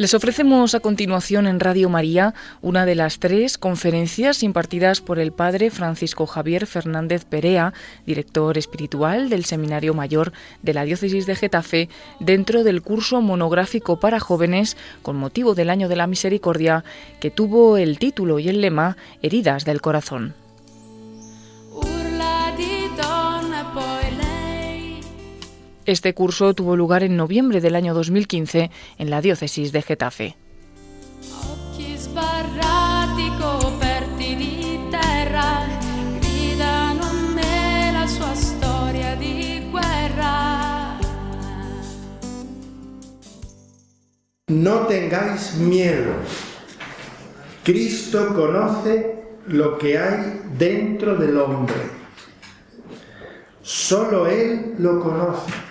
Les ofrecemos a continuación en Radio María una de las tres conferencias impartidas por el padre Francisco Javier Fernández Perea, director espiritual del Seminario Mayor de la Diócesis de Getafe, dentro del curso monográfico para jóvenes con motivo del Año de la Misericordia, que tuvo el título y el lema Heridas del Corazón. Este curso tuvo lugar en noviembre del año 2015 en la diócesis de Getafe. No tengáis miedo. Cristo conoce lo que hay dentro del hombre. Solo Él lo conoce.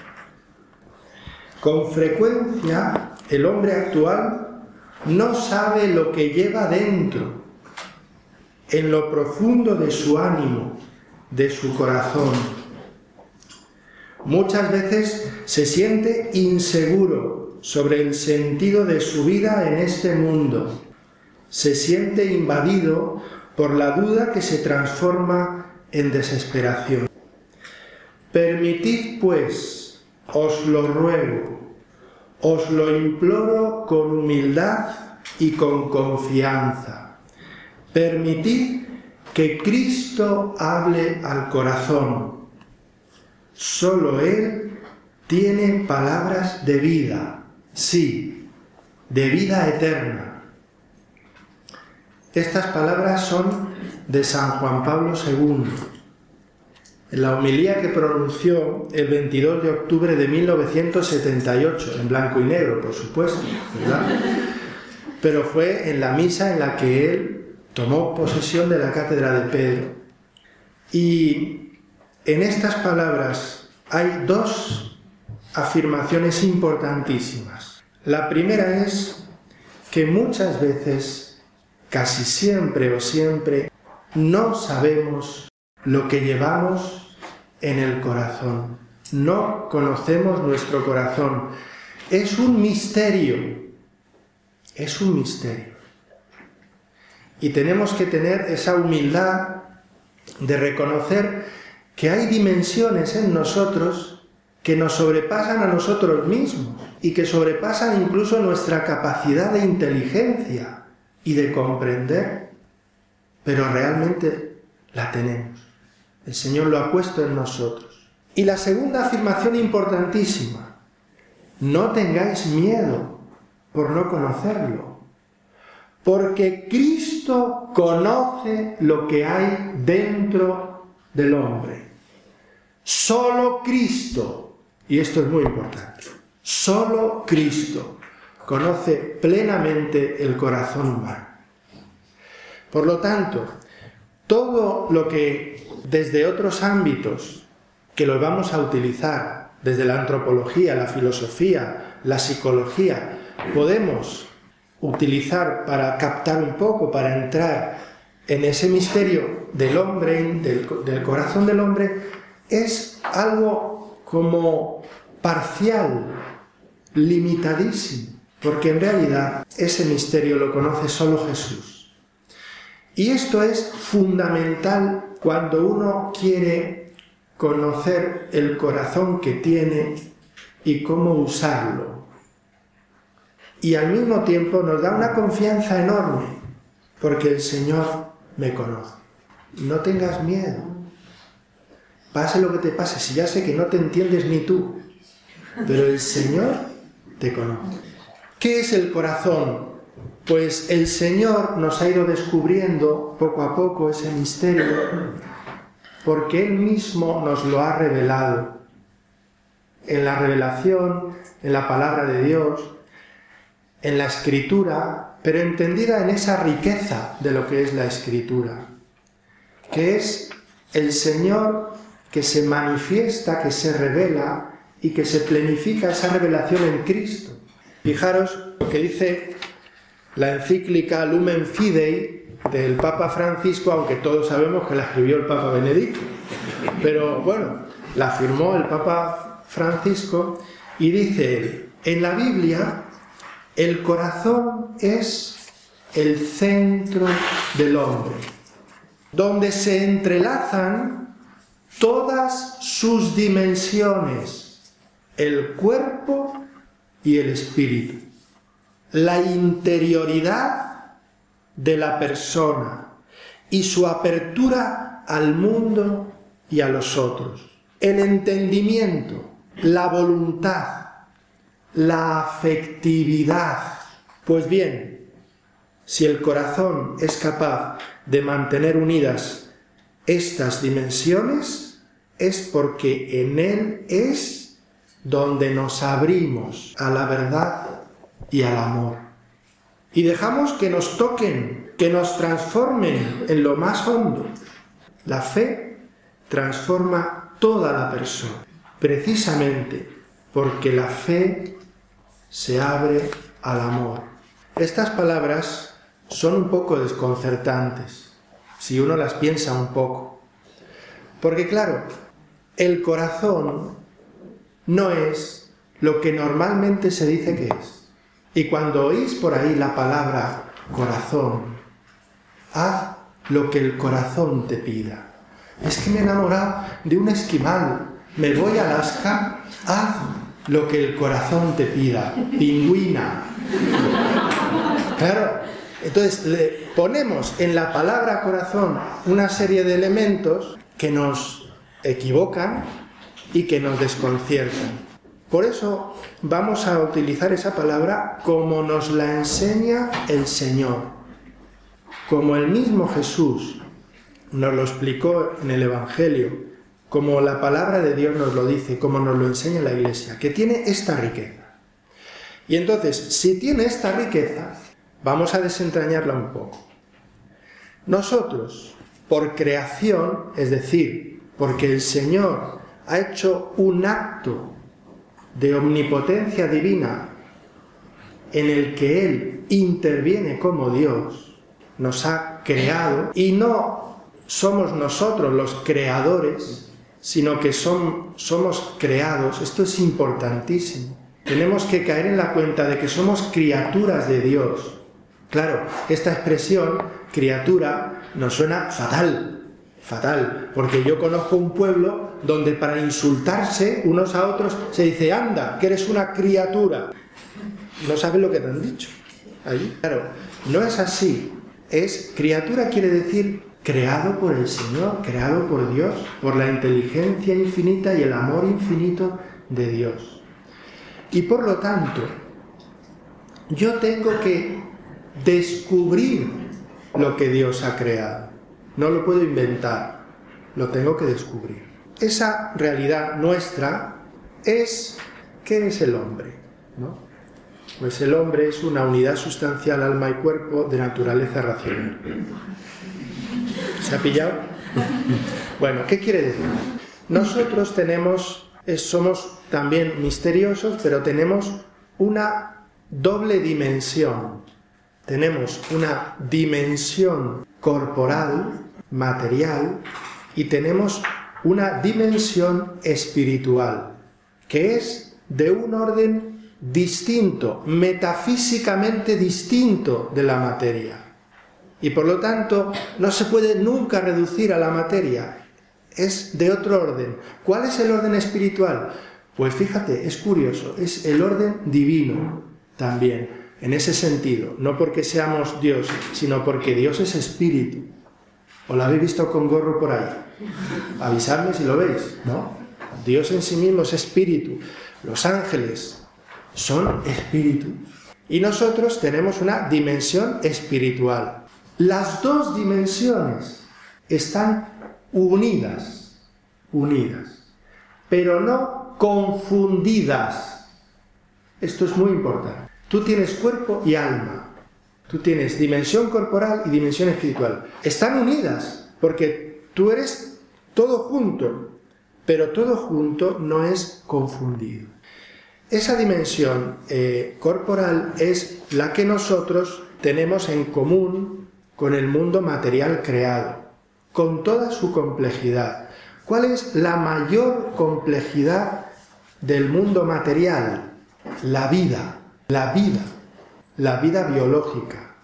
Con frecuencia el hombre actual no sabe lo que lleva dentro, en lo profundo de su ánimo, de su corazón. Muchas veces se siente inseguro sobre el sentido de su vida en este mundo. Se siente invadido por la duda que se transforma en desesperación. Permitid, pues, os lo ruego, os lo imploro con humildad y con confianza. Permitid que Cristo hable al corazón. Solo Él tiene palabras de vida, sí, de vida eterna. Estas palabras son de San Juan Pablo II la homilía que pronunció el 22 de octubre de 1978, en blanco y negro, por supuesto, ¿verdad? Pero fue en la misa en la que él tomó posesión de la cátedra de Pedro. Y en estas palabras hay dos afirmaciones importantísimas. La primera es que muchas veces, casi siempre o siempre, no sabemos lo que llevamos en el corazón. No conocemos nuestro corazón. Es un misterio. Es un misterio. Y tenemos que tener esa humildad de reconocer que hay dimensiones en nosotros que nos sobrepasan a nosotros mismos y que sobrepasan incluso nuestra capacidad de inteligencia y de comprender, pero realmente la tenemos. El Señor lo ha puesto en nosotros. Y la segunda afirmación importantísima, no tengáis miedo por no conocerlo, porque Cristo conoce lo que hay dentro del hombre. Solo Cristo, y esto es muy importante, solo Cristo conoce plenamente el corazón humano. Por lo tanto, todo lo que desde otros ámbitos que lo vamos a utilizar, desde la antropología, la filosofía, la psicología, podemos utilizar para captar un poco, para entrar en ese misterio del hombre, del, corazón del hombre, es algo como parcial, limitadísimo, porque en realidad ese misterio lo conoce solo Jesús. Y esto es fundamental cuando uno quiere conocer el corazón que tiene y cómo usarlo. Y al mismo tiempo nos da una confianza enorme, porque el Señor me conoce. No tengas miedo. Pase lo que te pase, si ya sé que no te entiendes ni tú, pero el Señor te conoce. ¿Qué es el corazón? Pues el Señor nos ha ido descubriendo poco a poco ese misterio porque Él mismo nos lo ha revelado. En la revelación, en la palabra de Dios, en la escritura, pero entendida en esa riqueza de lo que es la escritura, que es el Señor que se manifiesta, que se revela y que se plenifica esa revelación en Cristo. Fijaros lo que dice la encíclica Lumen Fidei del Papa Francisco, aunque todos sabemos que la escribió el Papa Benedicto. Pero bueno, la firmó el Papa Francisco y dice en la Biblia El corazón es el centro del hombre, donde se entrelazan todas sus dimensiones, el cuerpo y el espíritu, la interioridad de la persona y su apertura al mundo y a los otros, el entendimiento, la voluntad, la afectividad. Pues bien, si el corazón es capaz de mantener unidas estas dimensiones, es porque en él es donde nos abrimos a la verdad y al amor. Y dejamos que nos toquen, que nos transformen en lo más hondo. La fe transforma toda la persona, precisamente porque la fe se abre al amor. Estas palabras son un poco desconcertantes, si uno las piensa un poco. Porque claro, el corazón no es lo que normalmente se dice que es. Y cuando oís por ahí la palabra corazón, haz lo que el corazón te pida. Es que me he enamorado de un esquimal, me voy a Alaska, haz lo que el corazón te pida, pingüina. Claro, entonces le ponemos en la palabra corazón una serie de elementos que nos equivocan y que nos desconciertan. Por eso vamos a utilizar esa palabra como nos la enseña el Señor, como el mismo Jesús nos lo explicó en el Evangelio como la palabra de Dios nos lo dice, como nos lo enseña la Iglesia, que tiene esta riqueza. Y entonces, si tiene esta riqueza, vamos a desentrañarla un poco. Nosotros, por creación, es decir, porque el Señor ha hecho un acto de omnipotencia divina en el que Él interviene como Dios, nos ha creado y no somos nosotros los creadores, sino que son, somos creados. Esto es importantísimo. Tenemos que caer en la cuenta de que somos criaturas de Dios. Claro, esta expresión, criatura, nos suena fatal, fatal, porque yo conozco un pueblo donde para insultarse unos a otros se dice, anda, que eres una criatura. No sabes lo que te han dicho. Ahí, claro, no es así. Es criatura quiere decir creado por el Señor, creado por Dios, por la inteligencia infinita y el amor infinito de Dios. Y por lo tanto, yo tengo que descubrir lo que Dios ha creado. No lo puedo inventar, lo tengo que descubrir. Esa realidad nuestra es, ¿qué es el hombre? Pues el hombre es una unidad sustancial, alma y cuerpo de naturaleza racional. ¿Se ha pillado? Bueno, ¿qué quiere decir? Nosotros tenemos, somos también misteriosos, pero tenemos una doble dimensión. Tenemos una dimensión corporal, material, y tenemos una dimensión espiritual, que es de un orden distinto, metafísicamente distinto de la materia. Y por lo tanto no se puede nunca reducir a la materia. Es de otro orden. ¿Cuál es el orden espiritual? Pues fíjate, es curioso, es el orden divino también, en ese sentido. No porque seamos Dios, sino porque Dios es espíritu. ¿O lo habéis visto con gorro por ahí? Avisadme si lo veis, ¿no? Dios en sí mismo es espíritu. Los ángeles son espíritu. Y nosotros tenemos una dimensión espiritual. Las dos dimensiones están unidas, unidas, pero no confundidas. Esto es muy importante. Tú tienes cuerpo y alma. Tú tienes dimensión corporal y dimensión espiritual. Están unidas porque tú eres todo junto, pero todo junto no es confundido. Esa dimensión eh, corporal es la que nosotros tenemos en común con el mundo material creado, con toda su complejidad. ¿Cuál es la mayor complejidad del mundo material? La vida, la vida. La vida biológica,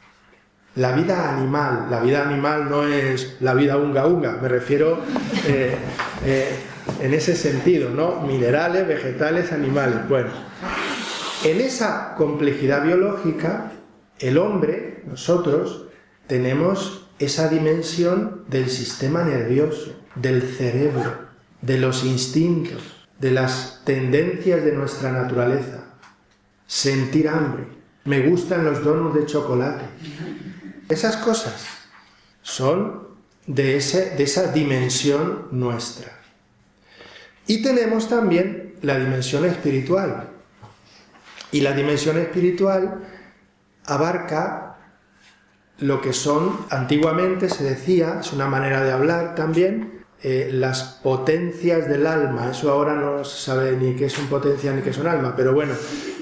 la vida animal. La vida animal no es la vida unga unga, me refiero eh, eh, en ese sentido, ¿no? Minerales, vegetales, animales. Bueno, en esa complejidad biológica, el hombre, nosotros, tenemos esa dimensión del sistema nervioso, del cerebro, de los instintos, de las tendencias de nuestra naturaleza. Sentir hambre. Me gustan los donuts de chocolate. Esas cosas son de, ese, de esa dimensión nuestra. Y tenemos también la dimensión espiritual. Y la dimensión espiritual abarca lo que son, antiguamente se decía, es una manera de hablar también, eh, las potencias del alma. Eso ahora no se sabe ni qué son potencias ni qué son alma, pero bueno,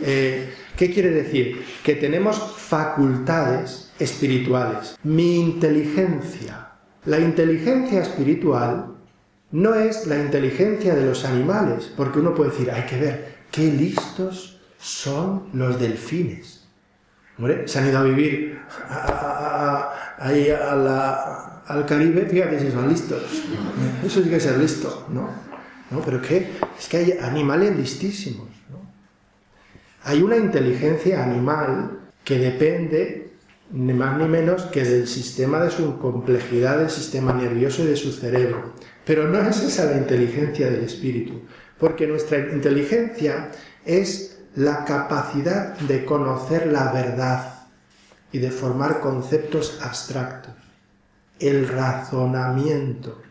eh, ¿qué quiere decir? Que tenemos facultades espirituales. Mi inteligencia, la inteligencia espiritual no es la inteligencia de los animales, porque uno puede decir, hay que ver qué listos son los delfines. se han ido a vivir ahí al Caribe, fíjate si son listos. Eso sí que es ser listo, ¿no? ¿No? Pero ¿qué? Es que hay animales listísimos. Hay una inteligencia animal que depende ni más ni menos que del sistema de su complejidad del sistema nervioso y de su cerebro. Pero no es esa la inteligencia del espíritu, porque nuestra inteligencia es la capacidad de conocer la verdad y de formar conceptos abstractos, el razonamiento.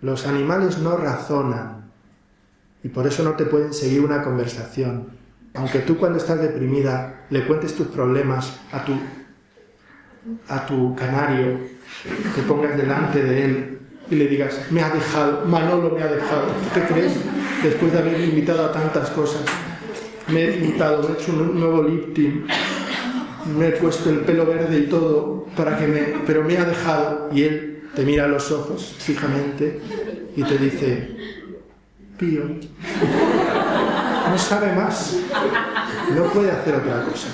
Los animales no razonan y por eso no te pueden seguir una conversación. Aunque tú cuando estás deprimida le cuentes tus problemas a tu, a tu canario, te pongas delante de él y le digas, me ha dejado, Manolo me ha dejado. ¿Qué crees? Después de haber invitado a tantas cosas, me he pintado, me he hecho un nuevo lifting, me he puesto el pelo verde y todo, para que me, pero me ha dejado. Y él te mira a los ojos fijamente y te dice, Pío, no sabe más, no puede hacer otra cosa.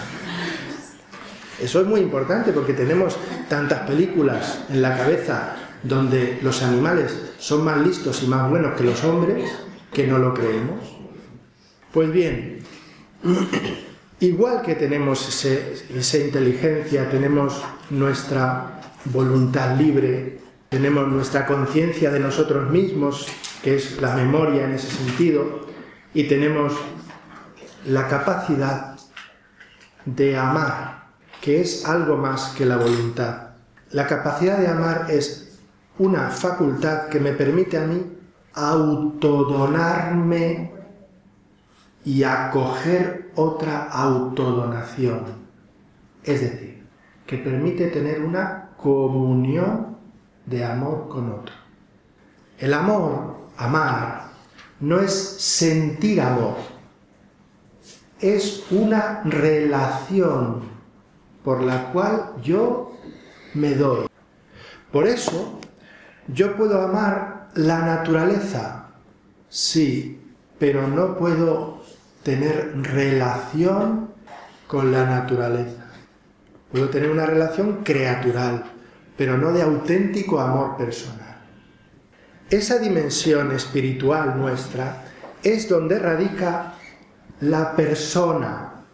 Eso es muy importante porque tenemos tantas películas en la cabeza donde los animales son más listos y más buenos que los hombres, que no lo creemos. Pues bien, igual que tenemos esa inteligencia, tenemos nuestra voluntad libre, tenemos nuestra conciencia de nosotros mismos, que es la memoria en ese sentido, y tenemos la capacidad de amar, que es algo más que la voluntad. La capacidad de amar es una facultad que me permite a mí autodonarme y acoger otra autodonación. Es decir, que permite tener una comunión de amor con otro. El amor, amar, no es sentir amor, es una relación por la cual yo me doy. Por eso, yo puedo amar la naturaleza, sí, pero no puedo tener relación con la naturaleza. Puedo tener una relación creatural, pero no de auténtico amor personal. Esa dimensión espiritual nuestra es donde radica la persona.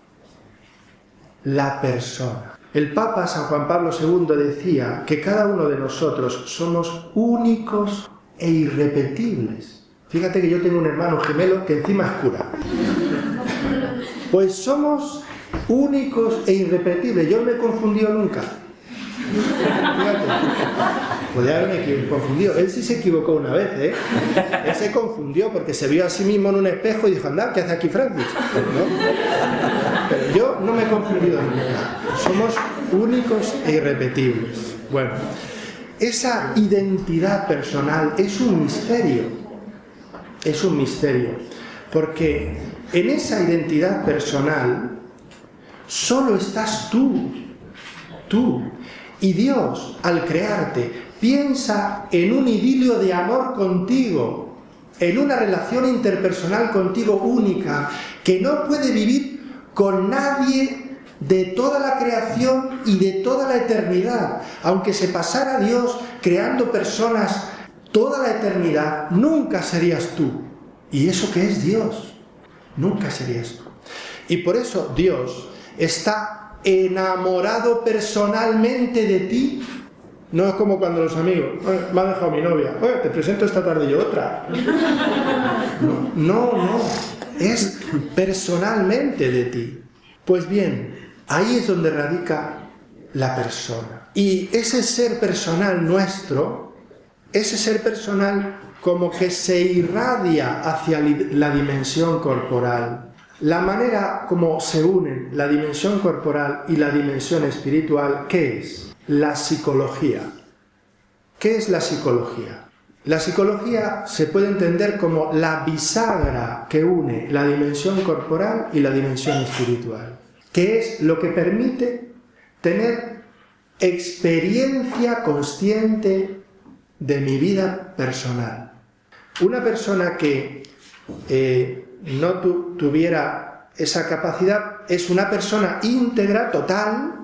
La persona. El Papa San Juan Pablo II decía que cada uno de nosotros somos únicos e irrepetibles. Fíjate que yo tengo un hermano gemelo que encima es cura. Pues somos únicos e irrepetibles. Yo no me he confundido nunca. Podría haberme confundido. Él sí se equivocó una vez, ¿eh? Él se confundió porque se vio a sí mismo en un espejo y dijo, anda, ¿qué hace aquí Francis? Pero yo no me he confundido nunca. Somos únicos e irrepetibles. Bueno, esa identidad personal es un misterio. Es un misterio. Porque en esa identidad personal solo estás tú. Tú. Y Dios, al crearte, Piensa en un idilio de amor contigo, en una relación interpersonal contigo única, que no puede vivir con nadie de toda la creación y de toda la eternidad. Aunque se pasara Dios creando personas toda la eternidad, nunca serías tú. ¿Y eso que es Dios? Nunca serías tú. Y por eso Dios está enamorado personalmente de ti. No es como cuando los amigos, me ha dejado mi novia, Oye, te presento esta tarde y otra. No, no, es personalmente de ti. Pues bien, ahí es donde radica la persona. Y ese ser personal nuestro, ese ser personal como que se irradia hacia la dimensión corporal. La manera como se unen la dimensión corporal y la dimensión espiritual, ¿qué es? La psicología. ¿Qué es la psicología? La psicología se puede entender como la bisagra que une la dimensión corporal y la dimensión espiritual, que es lo que permite tener experiencia consciente de mi vida personal. Una persona que eh, no tuviera esa capacidad es una persona íntegra, total,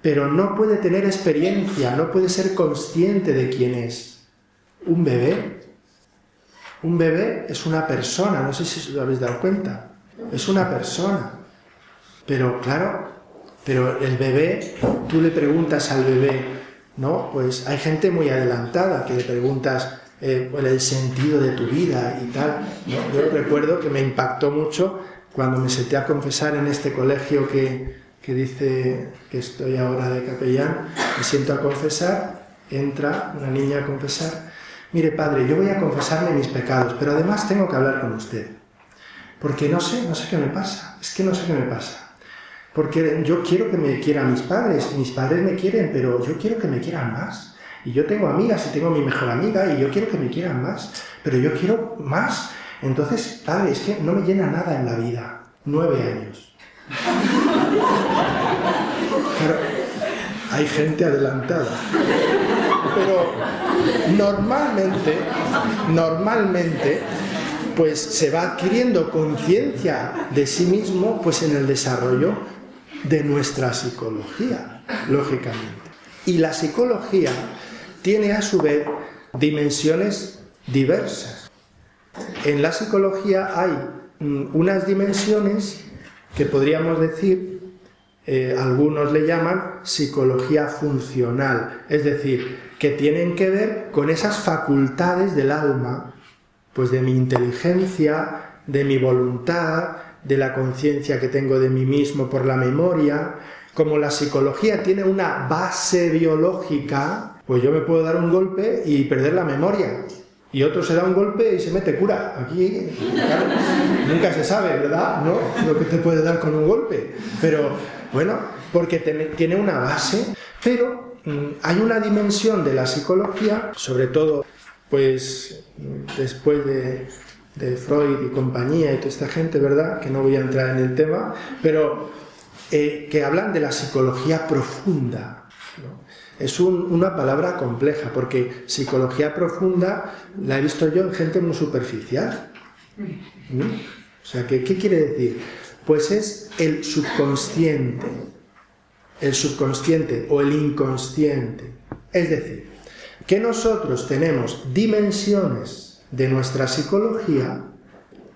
pero no puede tener experiencia, no puede ser consciente de quién es. Un bebé, un bebé es una persona, no sé si lo habéis dado cuenta, es una persona. Pero claro, pero el bebé, tú le preguntas al bebé, ¿no? Pues hay gente muy adelantada que le preguntas, eh, el sentido de tu vida y tal. Yo recuerdo que me impactó mucho cuando me senté a confesar en este colegio que, que dice que estoy ahora de capellán, me siento a confesar, entra una niña a confesar, mire padre, yo voy a confesarle mis pecados, pero además tengo que hablar con usted, porque no sé, no sé qué me pasa, es que no sé qué me pasa, porque yo quiero que me quieran mis padres, mis padres me quieren, pero yo quiero que me quieran más. Y yo tengo amigas y tengo mi mejor amiga y yo quiero que me quieran más, pero yo quiero más. Entonces, padre, es que no me llena nada en la vida. Nueve años. hay gente adelantada. Pero normalmente, normalmente, pues se va adquiriendo conciencia de sí mismo pues en el desarrollo de nuestra psicología, lógicamente. Y la psicología tiene a su vez dimensiones diversas. En la psicología hay mm, unas dimensiones que podríamos decir, eh, algunos le llaman psicología funcional, es decir, que tienen que ver con esas facultades del alma, pues de mi inteligencia, de mi voluntad, de la conciencia que tengo de mí mismo por la memoria. Como la psicología tiene una base biológica, pues yo me puedo dar un golpe y perder la memoria. Y otro se da un golpe y se mete cura. Aquí, nunca se sabe, ¿verdad? ¿No? Lo que te puede dar con un golpe. Pero, bueno, porque tiene una base. Pero mm, hay una dimensión de la psicología, sobre todo, pues, después de, Freud y compañía y toda esta gente, ¿verdad? Que no voy a entrar en el tema, pero eh, que hablan de la psicología profunda. Es una palabra compleja porque psicología profunda la he visto yo en gente muy superficial. O sea, ¿qué, ¿qué quiere decir? Pues es el subconsciente, el subconsciente o el inconsciente. Es decir, que nosotros tenemos dimensiones de nuestra psicología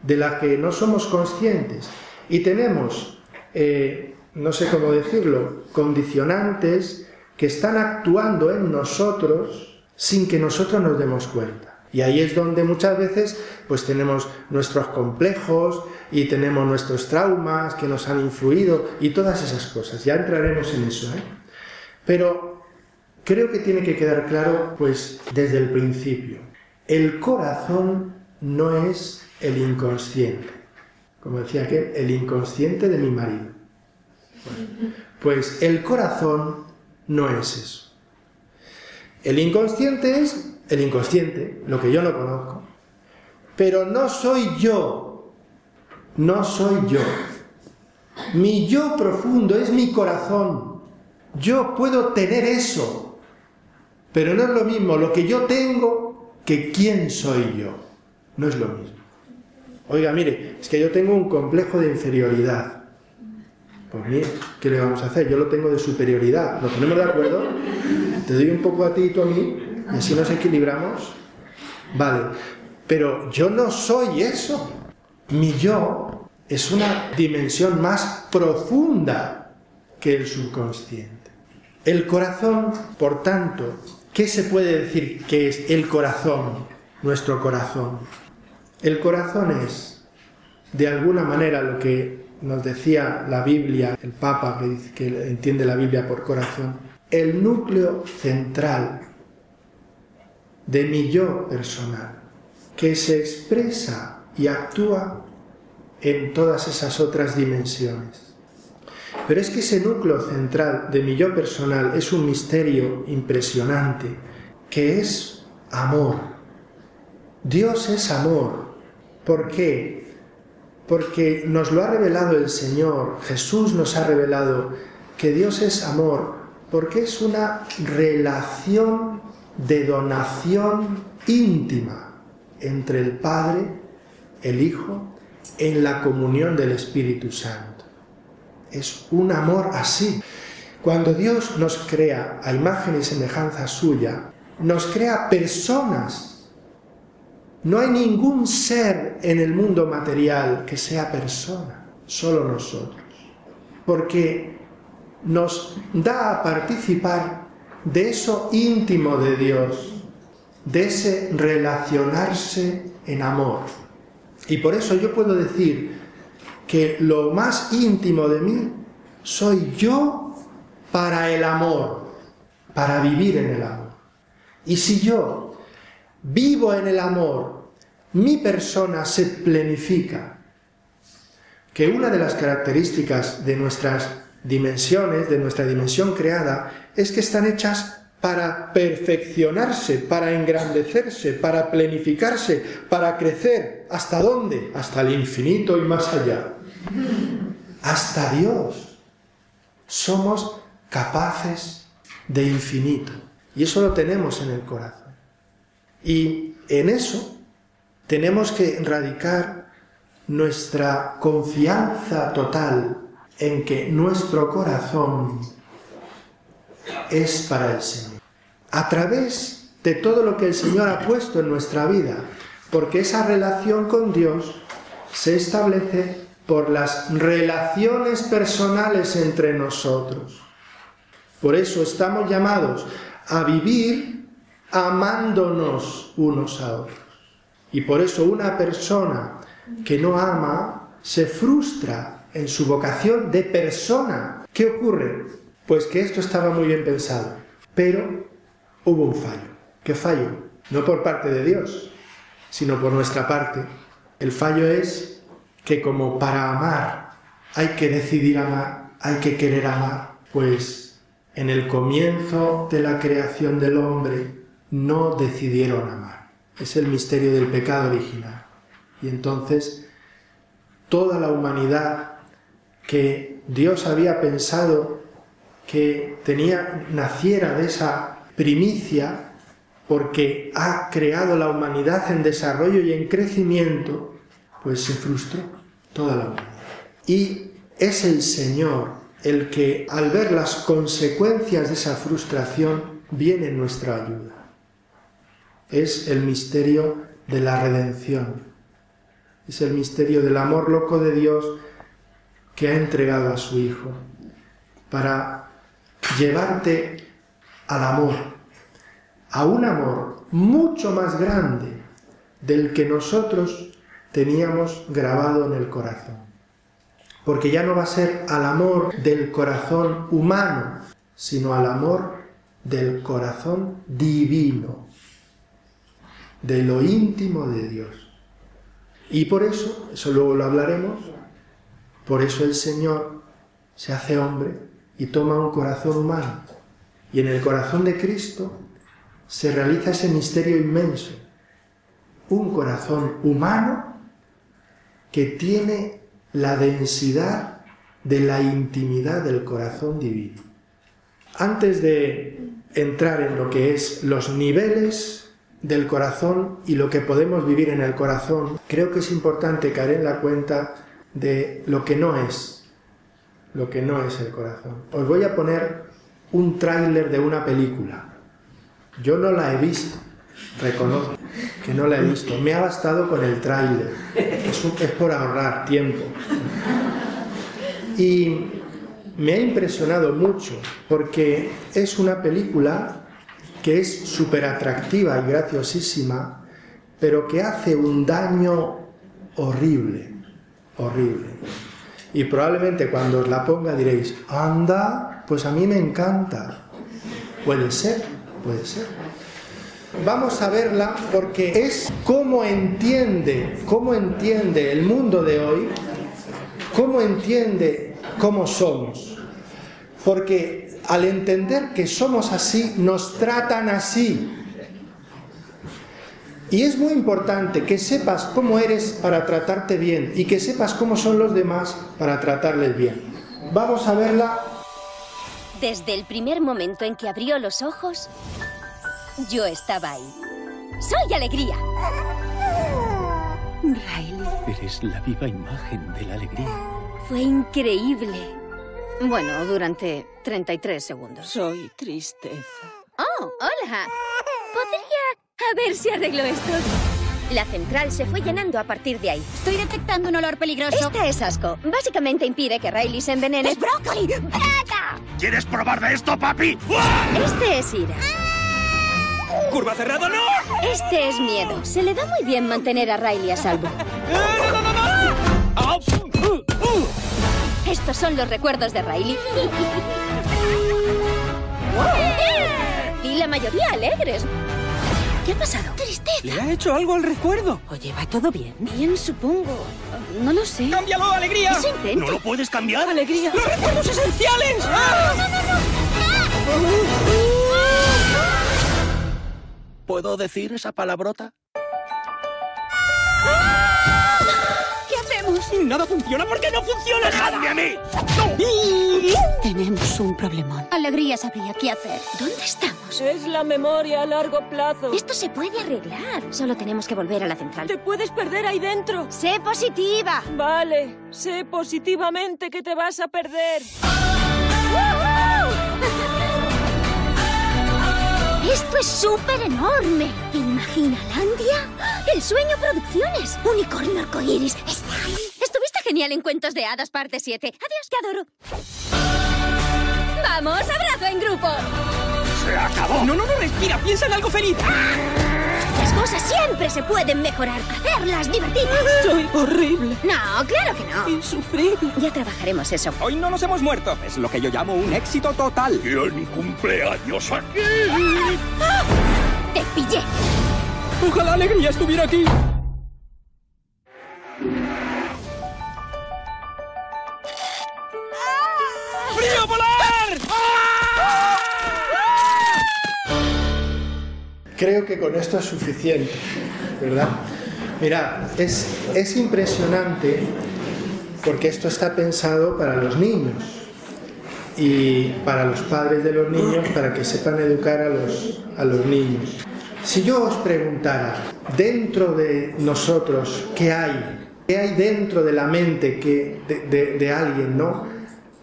de las que no somos conscientes y tenemos, eh, no sé cómo decirlo, condicionantes que están actuando en nosotros sin que nosotros nos demos cuenta. Y ahí es donde muchas veces pues tenemos nuestros complejos y tenemos nuestros traumas que nos han influido y todas esas cosas. Ya entraremos en eso. ¿eh? Pero creo que tiene que quedar claro pues desde el principio. El corazón no es el inconsciente. Como decía que el inconsciente de mi marido. pues el corazón no es eso. El inconsciente es el inconsciente, lo que yo no conozco. Pero no soy yo, no soy yo. Mi yo profundo es mi corazón. Yo puedo tener eso, pero no es lo mismo lo que yo tengo que quién soy yo. No es lo mismo. Oiga, mire, es que yo tengo un complejo de inferioridad. Pues bien, ¿qué le vamos a hacer? Yo lo tengo de superioridad. ¿Lo tenemos de acuerdo? Te doy un poco a ti y tú a mí, y así nos equilibramos. Vale, pero yo no soy eso. Mi yo es una dimensión más profunda que el subconsciente. El corazón, por tanto, ¿qué se puede decir que es el corazón, nuestro corazón? El corazón es, de alguna manera, lo que nos decía la Biblia, el Papa que, entiende la Biblia por corazón, el núcleo central de mi yo personal, que se expresa y actúa en todas esas otras dimensiones. Pero es que ese núcleo central de mi yo personal es un misterio impresionante, que es amor. Dios es amor. ¿Por qué? Porque nos lo ha revelado el Señor, Jesús nos ha revelado que Dios es amor, porque es una relación de donación íntima entre el Padre, el Hijo, en la comunión del Espíritu Santo. Es un amor así. Cuando Dios nos crea a imagen y semejanza suya, nos crea personas. No hay ningún ser en el mundo material que sea persona, solo nosotros. Porque nos da a participar de eso íntimo de Dios, de ese relacionarse en amor. Y por eso yo puedo decir que lo más íntimo de mí soy yo para el amor, para vivir en el amor. Y si yo vivo en el amor, mi persona se plenifica. Que una de las características de nuestras dimensiones, de nuestra dimensión creada, es que están hechas para perfeccionarse, para engrandecerse, para planificarse, para crecer. ¿Hasta dónde? Hasta el infinito y más allá. Hasta Dios. Somos capaces de infinito. Y eso lo tenemos en el corazón. Y en eso tenemos que radicar nuestra confianza total en que nuestro corazón es para el Señor. A través de todo lo que el Señor ha puesto en nuestra vida, porque esa relación con Dios se establece por las relaciones personales entre nosotros. Por eso estamos llamados a vivir amándonos unos a otros. Y por eso una persona que no ama se frustra en su vocación de persona. ¿Qué ocurre? Pues que esto estaba muy bien pensado, pero hubo un fallo. ¿Qué fallo? No por parte de Dios, sino por nuestra parte. El fallo es que como para amar hay que decidir amar, hay que querer amar, pues en el comienzo de la creación del hombre no decidieron amar. Es el misterio del pecado original. Y entonces toda la humanidad que Dios había pensado que tenía naciera de esa primicia porque ha creado la humanidad en desarrollo y en crecimiento, pues se frustró toda la humanidad. Y es el Señor el que al ver las consecuencias de esa frustración viene en nuestra ayuda. Es el misterio de la redención. Es el misterio del amor loco de Dios que ha entregado a su Hijo para llevarte al amor, a un amor mucho más grande del que nosotros teníamos grabado en el corazón. Porque ya no va a ser al amor del corazón humano, sino al amor del corazón divino, de lo íntimo de Dios. Y por eso, eso luego lo hablaremos, por eso el Señor se hace hombre y toma un corazón humano. Y en el corazón de Cristo se realiza ese misterio inmenso. Un corazón humano que tiene la densidad de la intimidad del corazón divino. Antes de entrar en lo que es los niveles del corazón y lo que podemos vivir en el corazón, creo que es importante caer en la cuenta de lo que no es. lo que no es el corazón. Os voy a poner un tráiler de una película. Yo no la he visto, reconozco que no la he visto. Me ha bastado con el tráiler. Es, es por ahorrar tiempo. Y me ha impresionado mucho porque es una película que es súper atractiva y graciosísima, pero que hace un daño horrible, horrible. Y probablemente cuando os la ponga diréis, anda, pues a mí me encanta. Puede ser, puede ser. Vamos a verla porque es cómo entiende, cómo entiende el mundo de hoy, cómo entiende cómo somos. Porque al entender que somos así, nos tratan así. Y es muy importante que sepas cómo eres para tratarte bien y que sepas cómo son los demás para tratarles bien. Vamos a verla. Desde el primer momento en que abrió los ojos, yo estaba ahí. ¡Soy alegría! Riley. Eres la viva imagen de la alegría. Fue increíble. Bueno, durante 33 segundos. Soy tristeza. Oh, hola. Podría a ver si arreglo esto. La central se fue llenando a partir de ahí. Estoy detectando un olor peligroso. Este es asco. Básicamente impide que Riley se envenene. ¡Es brócoli! ¡Brata! ¿Quieres probar de esto, papi? Este es ira. ¡Curva cerrada, no! Este es miedo. Se le da muy bien mantener a Riley a salvo. Estos son los recuerdos de Riley. Y la mayoría alegres. ¿Qué ha pasado? ¡Tristeza! ¿Le ha hecho algo al recuerdo? Oye, ¿va todo bien? Bien, supongo. No lo sé. ¡Cámbialo, alegría! Eso intento. ¿No lo puedes cambiar? ¡Alegría! ¡Los recuerdos esenciales! ¿Puedo decir esa palabrota? ¿Qué hacemos? ¡Nada funciona! ¿Por qué no funciona nada? ¡Dejadme a mí! Tenemos un problemón. Alegría sabría qué hacer. ¿Dónde estamos? Es la memoria a largo plazo. Esto se puede arreglar. Solo tenemos que volver a la central. Te puedes perder ahí dentro. ¡Sé positiva! Vale, sé positivamente que te vas a perder. ¡Esto es súper enorme! ¿Imaginalandia? ¡El sueño producciones! Unicornio arcoíris. Está ahí. Estuviste genial en Cuentos de Hadas, parte 7. Adiós, te adoro. ¡Vamos, abrazo en grupo! ¡Se acabó! No, no, no, respira. Piensa en algo feliz. Las cosas siempre se pueden mejorar. Hacerlas divertidas. Soy horrible. No, claro que no. Insufrible. Ya trabajaremos eso. Hoy no nos hemos muerto. Es lo que yo llamo un éxito total. ¿Quién cumpleaños aquí? Te pillé. Ojalá alegría estuviera aquí. ¡Frío polar! Creo que con esto es suficiente, ¿verdad? Mirad, es, es impresionante porque esto está pensado para los niños y para los padres de los niños para que sepan educar a los, a los niños. Si yo os preguntara, dentro de nosotros, ¿qué hay? ¿Qué hay dentro de la mente que, de, de- de alguien, no?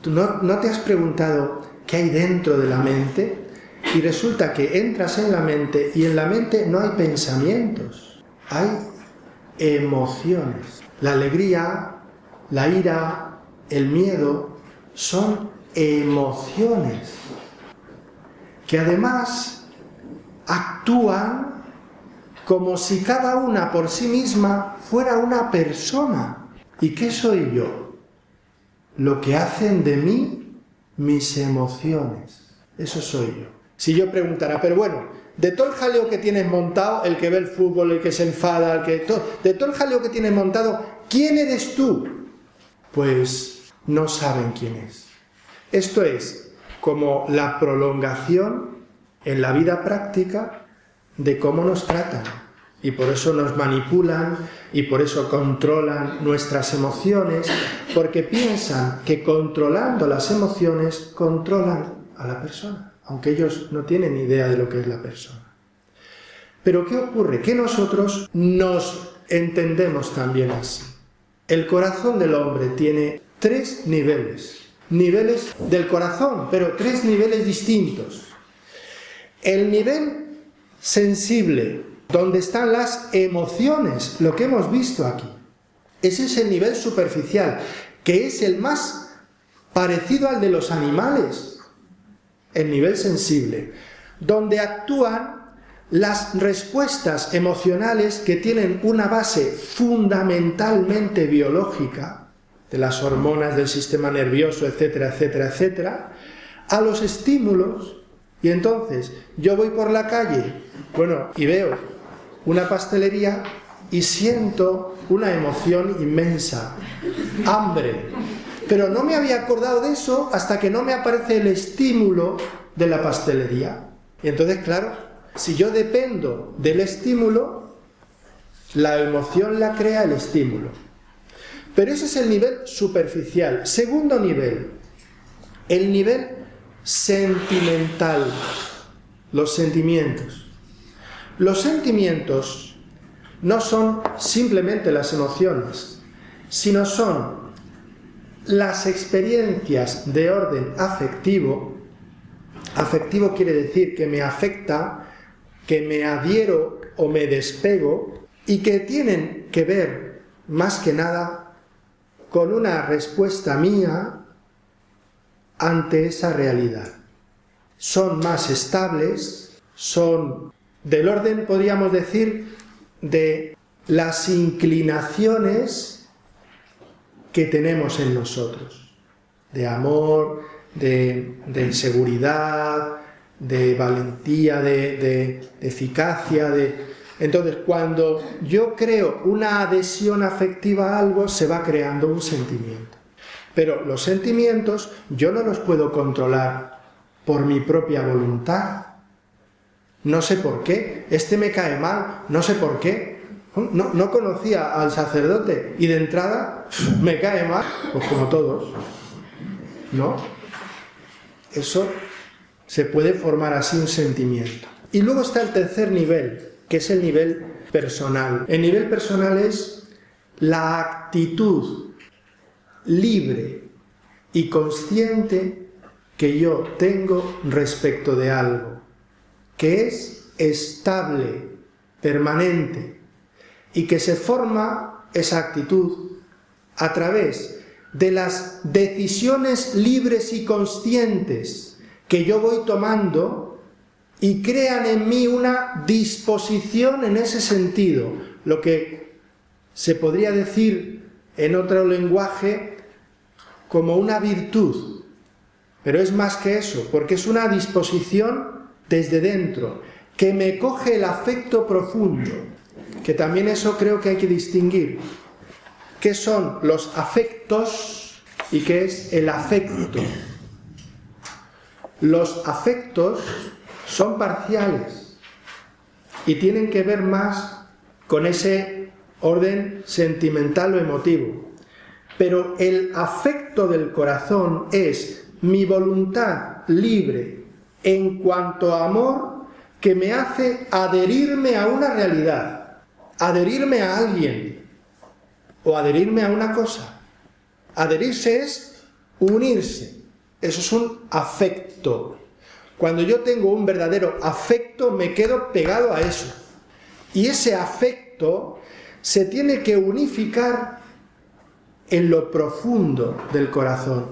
¿Tú no, no te has preguntado qué hay dentro de la mente? Y resulta que entras en la mente y en la mente no hay pensamientos, hay emociones. La alegría, la ira, el miedo son emociones que además actúan como si cada una por sí misma fuera una persona. ¿Y qué soy yo? Lo que hacen de mí mis emociones. Eso soy yo. Si yo preguntara, pero bueno, de todo el jaleo que tienes montado, el que ve el fútbol, el que se enfada, el que to- de todo el jaleo que tienes montado, ¿quién eres tú? Pues no saben quién es. Esto es como la prolongación en la vida práctica de cómo nos tratan. Y por eso nos manipulan y por eso controlan nuestras emociones, porque piensan que controlando las emociones controlan a la persona, aunque ellos no tienen idea de lo que es la persona. Pero ¿qué ocurre? Que nosotros nos entendemos también así. El corazón del hombre tiene tres niveles. niveles del corazón, pero tres niveles distintos. El nivel sensible, donde están las emociones, lo que hemos visto aquí. Ese es el nivel superficial, que es el más parecido al de los animales, el nivel sensible, donde actúan las respuestas emocionales que tienen una base fundamentalmente biológica, de las hormonas del sistema nervioso, etcétera, etcétera, etcétera, a los estímulos. Y entonces yo voy por la calle, bueno, y veo una pastelería y siento una emoción inmensa, hambre. Pero no me había acordado de eso hasta que no me aparece el estímulo de la pastelería. Y entonces, claro, si yo dependo del estímulo, la emoción la crea el estímulo. Pero ese es el nivel superficial. Segundo nivel, el nivel sentimental, los sentimientos. Los sentimientos no son simplemente las emociones, sino son las experiencias de orden afectivo. Afectivo quiere decir que me afecta, que me adhiero o me despego y que tienen que ver más que nada con una respuesta mía ante esa realidad. Son más estables, son del orden, podríamos decir, de las inclinaciones que tenemos en nosotros, de amor, de, seguridad, de valentía, de, de eficacia, de, entonces, cuando yo creo una adhesión afectiva a algo, se va creando un sentimiento. Pero los sentimientos yo no los puedo controlar por mi propia voluntad. No sé por qué. Este me cae mal, no sé por qué. No, conocía al sacerdote y de entrada me cae mal, pues como todos. ¿No? Eso se puede formar así un sentimiento. Y luego está el tercer nivel, que es el nivel personal. El nivel personal es la actitud libre y consciente que yo tengo respecto de algo, que es estable, permanente, y que se forma esa actitud a través de las decisiones libres y conscientes que yo voy tomando y crean en mí una disposición en ese sentido, lo que se podría decir en otro lenguaje como una virtud. Pero es más que eso, porque es una disposición desde dentro, que me coge el afecto profundo, que también eso creo que hay que distinguir. ¿Qué son los afectos y qué es el afecto? Los afectos son parciales y tienen que ver más con ese orden sentimental o emotivo. Pero el afecto del corazón es mi voluntad libre en cuanto a amor que me hace adherirme a una realidad, adherirme a alguien o adherirme a una cosa. Adherirse es unirse. Eso es un afecto. Cuando yo tengo un verdadero afecto, me quedo pegado a eso. Y ese afecto se tiene que unificar en lo profundo del corazón.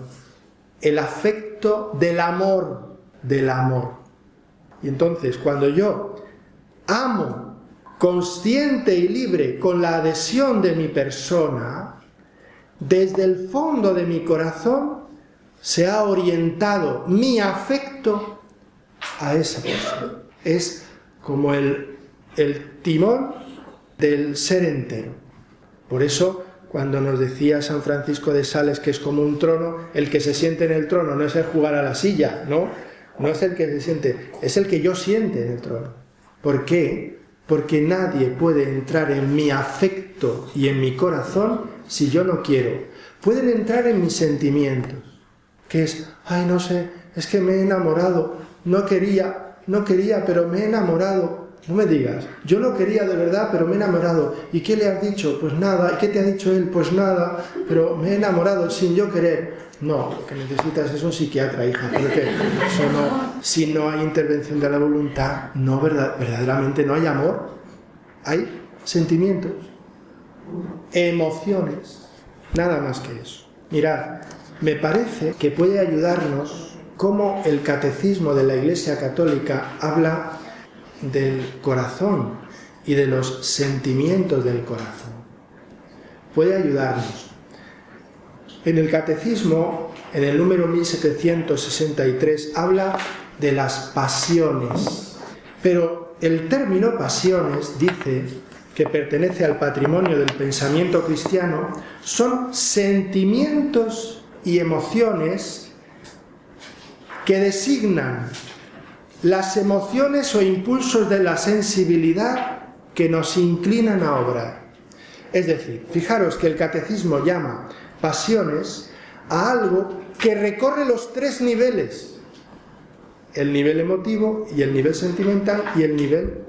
El afecto del amor, del amor. Y entonces, cuando yo amo consciente y libre con la adhesión de mi persona, desde el fondo de mi corazón se ha orientado mi afecto a esa persona. Es como el, el timón del ser entero. Por eso, cuando nos decía San Francisco de Sales que es como un trono, el que se siente en el trono no es el jugar a la silla, ¿no? No es el que se siente, es el que yo siente en el trono. ¿Por qué? Porque nadie puede entrar en mi afecto y en mi corazón si yo no quiero. Pueden entrar en mis sentimientos, que es, ay, no sé, es que me he enamorado, no quería, no quería, pero me he enamorado. No me digas, yo no quería de verdad, pero me he enamorado. ¿Y qué le has dicho? Pues nada. ¿Y qué te ha dicho él? Pues nada, pero me he enamorado sin yo querer. No, lo que necesitas es un psiquiatra, hija, porque si no hay intervención de la voluntad, no verdaderamente no hay amor, hay sentimientos, emociones, nada más que eso. Mirad, me parece que puede ayudarnos cómo el catecismo de la Iglesia Católica habla del corazón y de los sentimientos del corazón. Puede ayudarnos. En el catecismo, en el número 1763, habla de las pasiones. Pero el término pasiones dice que pertenece al patrimonio del pensamiento cristiano, son sentimientos y emociones que designan las emociones o impulsos de la sensibilidad que nos inclinan a obrar. Es decir, fijaros que el catecismo llama pasiones a algo que recorre los tres niveles, el nivel emotivo y el nivel sentimental y el nivel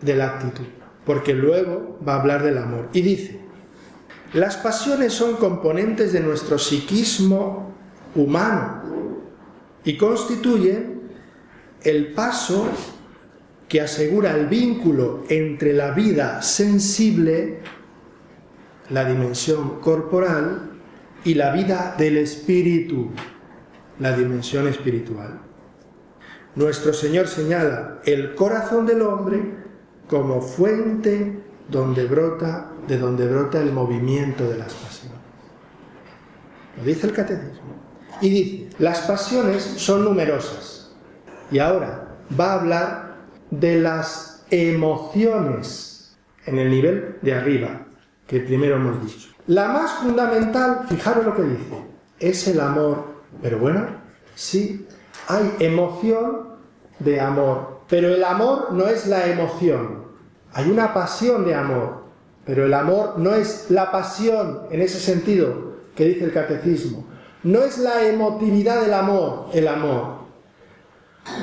de la actitud, porque luego va a hablar del amor. Y dice, las pasiones son componentes de nuestro psiquismo humano y constituyen el paso que asegura el vínculo entre la vida sensible, la dimensión corporal, y la vida del espíritu, la dimensión espiritual. Nuestro Señor señala el corazón del hombre como fuente donde brota, de donde brota el movimiento de las pasiones. Lo dice el catecismo. Y dice, las pasiones son numerosas y ahora va a hablar de las emociones en el nivel de arriba, que primero hemos dicho. La más fundamental, fijaros lo que dice, es el amor. Pero bueno, sí, hay emoción de amor, pero el amor no es la emoción. Hay una pasión de amor, pero el amor no es la pasión en ese sentido que dice el catecismo. No es la emotividad del amor, el amor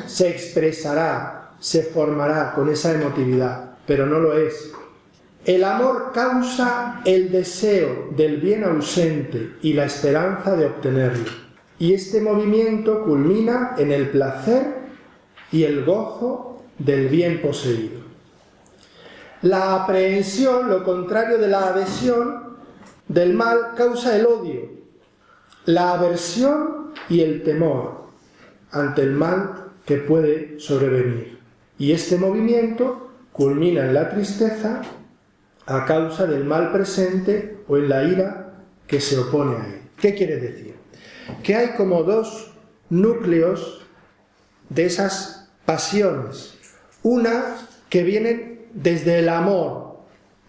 se expresará, se formará con esa emotividad, pero no lo es. El amor causa el deseo del bien ausente y la esperanza de obtenerlo. Y este movimiento culmina en el placer y el gozo del bien poseído. La aprehensión, lo contrario de la adhesión, del mal causa el odio, la aversión y el temor ante el mal que puede sobrevenir. Y este movimiento culmina en la tristeza a causa del mal presente o en la ira que se opone a él. ¿Qué quiere decir? Que hay como dos núcleos de esas pasiones. Una que vienen desde el amor,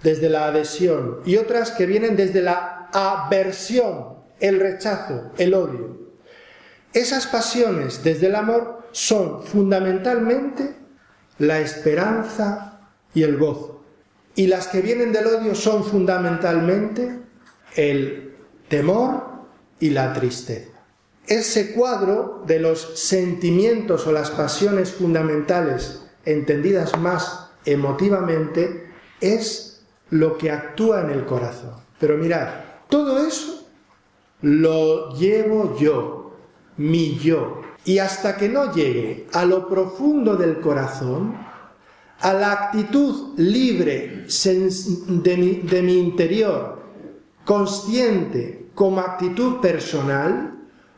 desde la adhesión, y otras que vienen desde la aversión, el rechazo, el odio. Esas pasiones desde el amor son fundamentalmente la esperanza y el gozo. Y las que vienen del odio son fundamentalmente el temor y la tristeza. Ese cuadro de los sentimientos o las pasiones fundamentales entendidas más emotivamente es lo que actúa en el corazón. Pero mirad, todo eso lo llevo yo, mi yo, y hasta que no llegue a lo profundo del corazón, a la actitud libre de mi, interior, consciente como actitud personal,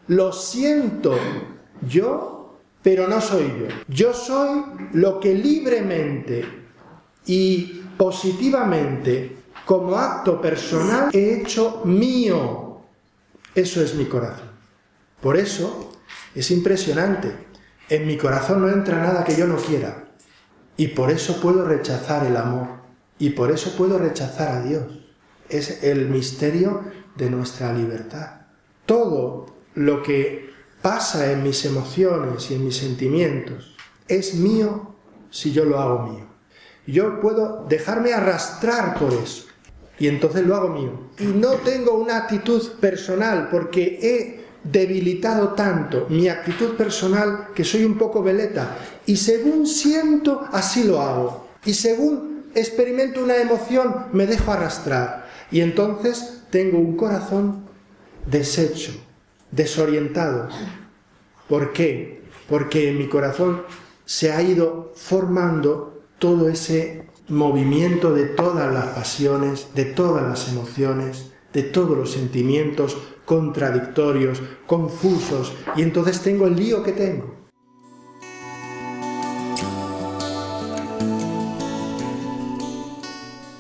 lo siento yo, pero no soy yo. Yo soy lo que libremente y positivamente, como acto personal, he hecho mío. Eso es mi corazón. Por eso, es impresionante. En mi corazón no entra nada que yo no quiera. Y por eso puedo rechazar el amor. Y por eso puedo rechazar a Dios. Es el misterio de nuestra libertad. Todo lo que pasa en mis emociones y en mis sentimientos es mío si yo lo hago mío. Yo puedo dejarme arrastrar por eso. Y entonces lo hago mío. Y no tengo una actitud personal porque he debilitado tanto mi actitud personal que soy un poco veleta y según siento así lo hago y según experimento una emoción me dejo arrastrar y entonces tengo un corazón deshecho, desorientado. ¿Por qué? Porque en mi corazón se ha ido formando todo ese movimiento de todas las pasiones, de todas las emociones, de todos los sentimientos contradictorios, confusos, y entonces tengo el lío que tengo.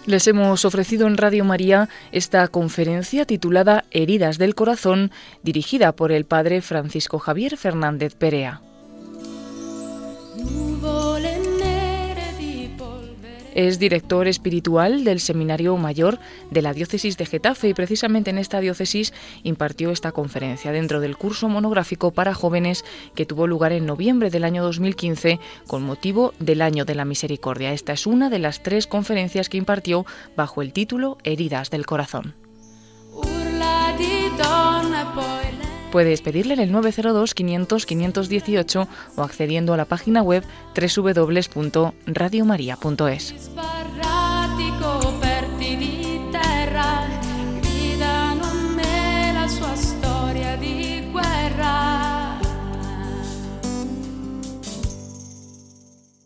Les hemos ofrecido en Radio María esta conferencia titulada Heridas del Corazón, dirigida por el padre Francisco Javier Fernández Perea. Es director espiritual del Seminario Mayor de la Diócesis de Getafe y precisamente en esta diócesis impartió esta conferencia dentro del curso monográfico para jóvenes que tuvo lugar en noviembre del año 2015 con motivo del Año de la Misericordia. Esta es una de las tres conferencias que impartió bajo el título Heridas del Corazón. Puedes pedirle en el 902 500 518 o accediendo a la página web www.radiomaria.es.